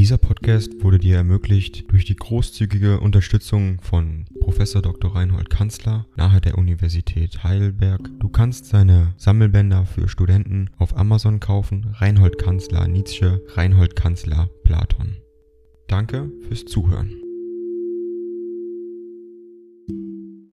Dieser Podcast wurde dir ermöglicht durch die großzügige Unterstützung von Professor Dr. Reinhold Kanzler nahe der Universität Heidelberg. Du kannst seine Sammelbänder für Studenten auf Amazon kaufen. Reinhold Kanzler Nietzsche, Reinhold Kanzler Platon. Danke fürs Zuhören.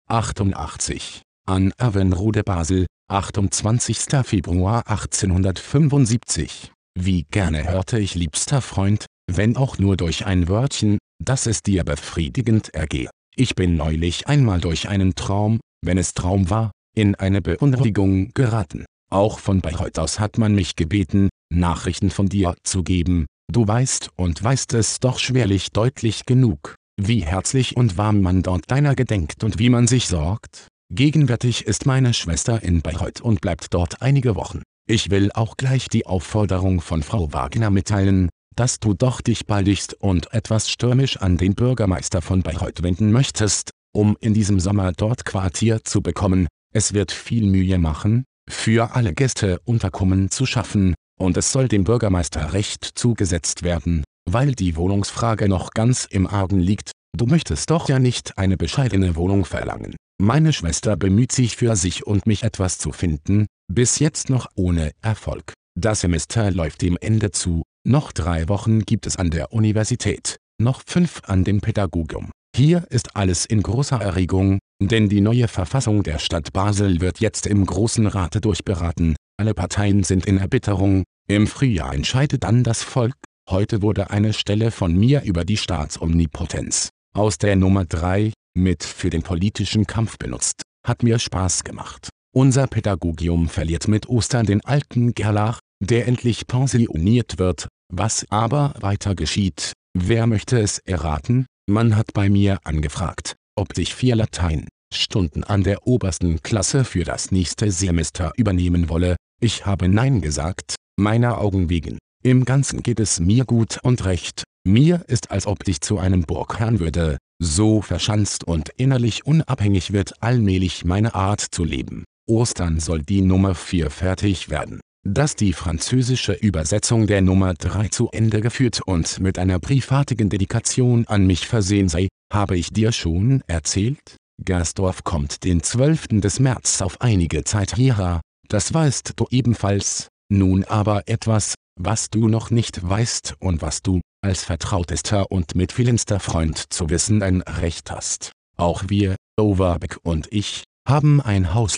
88. An Avenrode Basel, 28. Februar 1875. Wie gerne hörte ich liebster Freund, wenn auch nur durch ein Wörtchen, dass es dir befriedigend ergehe. Ich bin neulich einmal durch einen Traum, wenn es Traum war, in eine Beunruhigung geraten. Auch von Bayreuth aus hat man mich gebeten, Nachrichten von dir zu geben, du weißt und weißt es doch schwerlich deutlich genug, wie herzlich und warm man dort deiner gedenkt und wie man sich sorgt. Gegenwärtig ist meine Schwester in Bayreuth und bleibt dort einige Wochen. Ich will auch gleich die Aufforderung von Frau Wagner mitteilen, dass du doch dich baldigst und etwas stürmisch an den Bürgermeister von Bayreuth wenden möchtest, um in diesem Sommer dort Quartier zu bekommen. Es wird viel Mühe machen, für alle Gäste Unterkommen zu schaffen, und es soll dem Bürgermeister recht zugesetzt werden, weil die Wohnungsfrage noch ganz im Argen liegt. Du möchtest doch ja nicht eine bescheidene Wohnung verlangen. Meine Schwester bemüht sich für sich und mich etwas zu finden, bis jetzt noch ohne Erfolg. Das Semester läuft dem Ende zu, noch drei Wochen gibt es an der Universität, noch fünf an dem Pädagogium. Hier ist alles in großer Erregung, denn die neue Verfassung der Stadt Basel wird jetzt im Großen Rate durchberaten, alle Parteien sind in Erbitterung, im Frühjahr entscheidet dann das Volk, heute wurde eine Stelle von mir über die Staatsomnipotenz aus der Nummer 3 mit für den politischen Kampf benutzt, hat mir Spaß gemacht. Unser Pädagogium verliert mit Ostern den alten Gerlach, der endlich pensioniert wird, was aber weiter geschieht, wer möchte es erraten? Man hat bei mir angefragt, ob ich vier Latein-Stunden an der obersten Klasse für das nächste Semester übernehmen wolle. Ich habe Nein gesagt, meiner Augen wegen. Im Ganzen geht es mir gut und recht. Mir ist als ob ich zu einem Burgherrn würde, so verschanzt und innerlich unabhängig wird allmählich meine Art zu leben. Ostern soll die Nummer 4 fertig werden dass die französische Übersetzung der Nummer 3 zu Ende geführt und mit einer briefartigen Dedikation an mich versehen sei, habe ich dir schon erzählt? Gersdorf kommt den 12. des März auf einige Zeit hierher, das weißt du ebenfalls, nun aber etwas, was du noch nicht weißt und was du, als vertrautester und mitfühlendster Freund zu wissen ein Recht hast. Auch wir, Overbeck und ich, haben ein Haus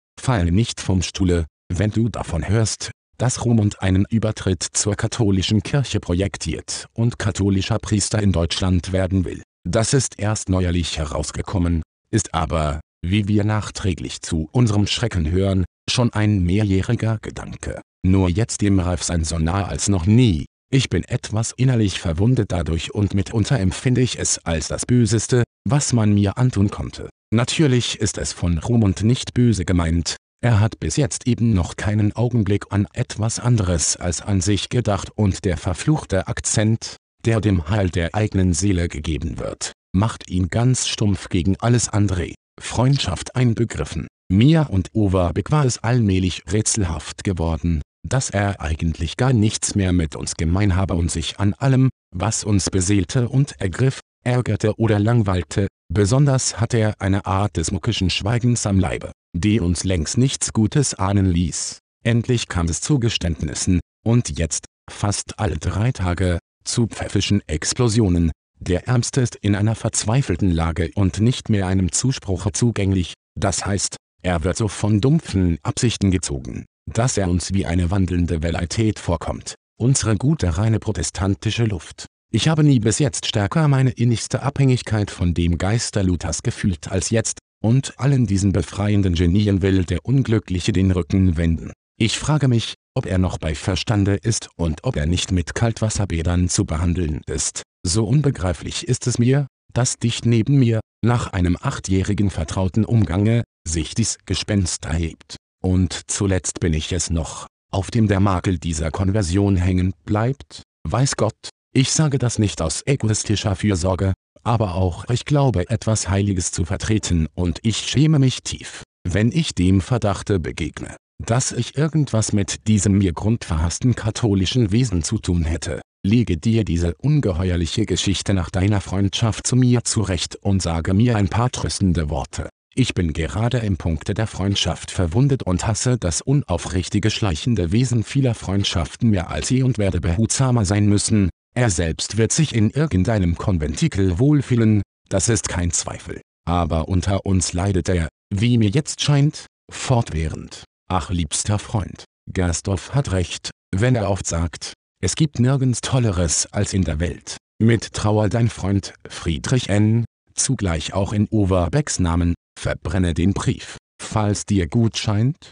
Fall nicht vom Stuhle, wenn du davon hörst, dass Rumund einen Übertritt zur katholischen Kirche projektiert und katholischer Priester in Deutschland werden will. Das ist erst neuerlich herausgekommen, ist aber, wie wir nachträglich zu unserem Schrecken hören, schon ein mehrjähriger Gedanke. Nur jetzt dem Ralf sein so nah als noch nie. Ich bin etwas innerlich verwundet dadurch und mitunter empfinde ich es als das Böseste, was man mir antun konnte. Natürlich ist es von Rumund nicht böse gemeint, er hat bis jetzt eben noch keinen Augenblick an etwas anderes als an sich gedacht und der verfluchte Akzent, der dem Heil der eigenen Seele gegeben wird, macht ihn ganz stumpf gegen alles andere. Freundschaft einbegriffen. Mir und Overbeck war es allmählich rätselhaft geworden, dass er eigentlich gar nichts mehr mit uns gemein habe und sich an allem, was uns beseelte und ergriff, ärgerte oder langweilte, besonders hatte er eine Art des muckischen Schweigens am Leibe, die uns längst nichts Gutes ahnen ließ. Endlich kam es zu Geständnissen, und jetzt, fast alle drei Tage, zu pfäffischen Explosionen. Der Ärmste ist in einer verzweifelten Lage und nicht mehr einem Zuspruche zugänglich, das heißt, er wird so von dumpfen Absichten gezogen, dass er uns wie eine wandelnde Velleität vorkommt, unsere gute reine protestantische Luft. Ich habe nie bis jetzt stärker meine innigste Abhängigkeit von dem Geister Luthers gefühlt als jetzt, und allen diesen befreienden Genien will der Unglückliche den Rücken wenden. Ich frage mich, ob er noch bei Verstande ist und ob er nicht mit Kaltwasserbädern zu behandeln ist. So unbegreiflich ist es mir, dass dicht neben mir, nach einem achtjährigen vertrauten Umgange, sich dies Gespenst erhebt. Und zuletzt bin ich es noch, auf dem der Makel dieser Konversion hängen bleibt, weiß Gott, ich sage das nicht aus egoistischer Fürsorge, aber auch ich glaube etwas Heiliges zu vertreten und ich schäme mich tief, wenn ich dem Verdachte begegne, dass ich irgendwas mit diesem mir grundverhassten katholischen Wesen zu tun hätte. Lege dir diese ungeheuerliche Geschichte nach deiner Freundschaft zu mir zurecht und sage mir ein paar tröstende Worte. Ich bin gerade im Punkte der Freundschaft verwundet und hasse das unaufrichtige schleichende Wesen vieler Freundschaften mehr als je und werde behutsamer sein müssen, er selbst wird sich in irgendeinem Konventikel wohlfühlen, das ist kein Zweifel. Aber unter uns leidet er, wie mir jetzt scheint, fortwährend. Ach liebster Freund, Gersdorf hat recht, wenn er oft sagt, es gibt nirgends Tolleres als in der Welt. Mit Trauer dein Freund Friedrich N., zugleich auch in Overbecks Namen, verbrenne den Brief, falls dir gut scheint.